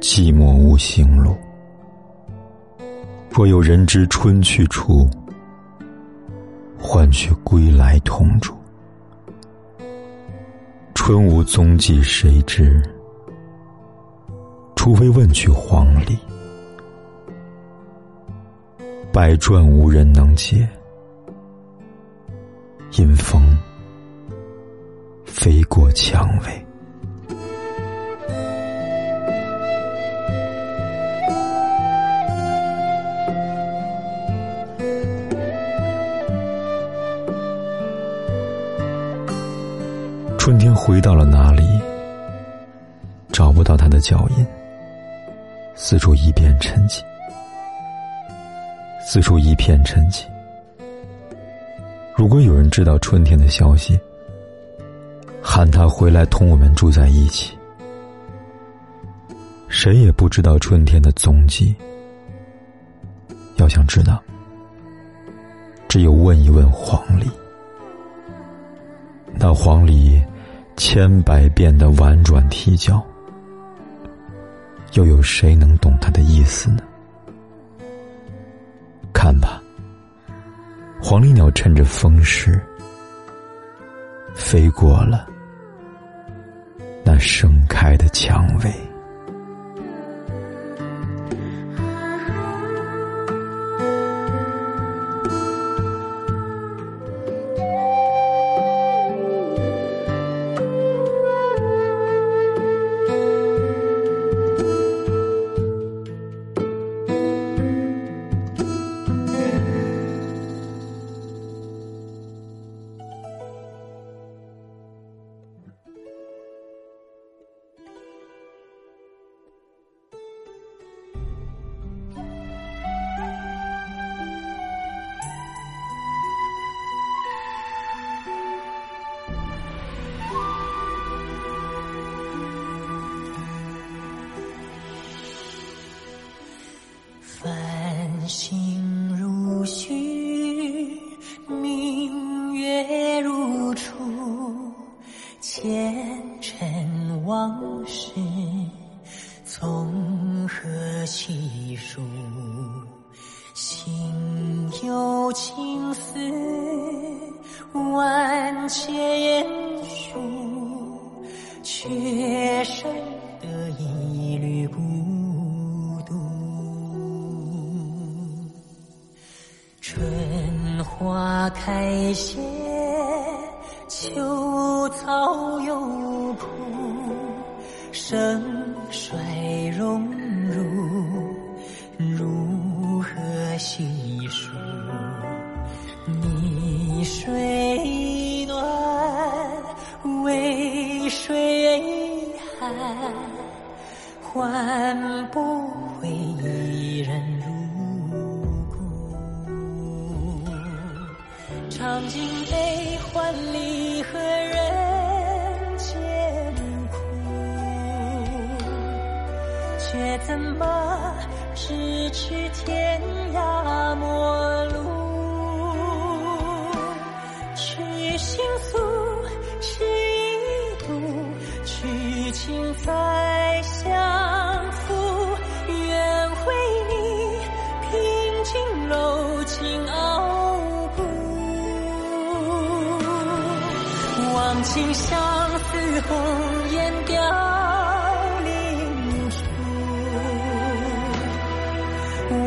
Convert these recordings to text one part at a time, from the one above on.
寂寞无行路。若有人知春去处，换取归来同住。春无踪迹谁知？除非问取黄鹂。百转无人能解，因风飞过蔷薇。春天回到了哪里？找不到他的脚印，四处一片沉寂，四处一片沉寂。如果有人知道春天的消息，喊他回来同我们住在一起。谁也不知道春天的踪迹。要想知道，只有问一问黄鹂。那黄鹂。千百遍的婉转啼叫，又有谁能懂他的意思呢？看吧，黄鹂鸟趁着风势，飞过了那盛开的蔷薇。星如许，明月如初，前尘往事从何细数？心有情丝万千束，却生得一缕孤。花开谢，秋草又枯，盛衰荣辱，如何细数？泥水暖，为水寒，换不回一人。尝尽悲欢离合人间苦，却怎么咫尺天涯陌路？去心诉，是一度，去情再相负。愿为你平静柔情傲。忘情相思，红颜凋零处。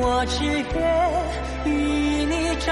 我只愿与你朝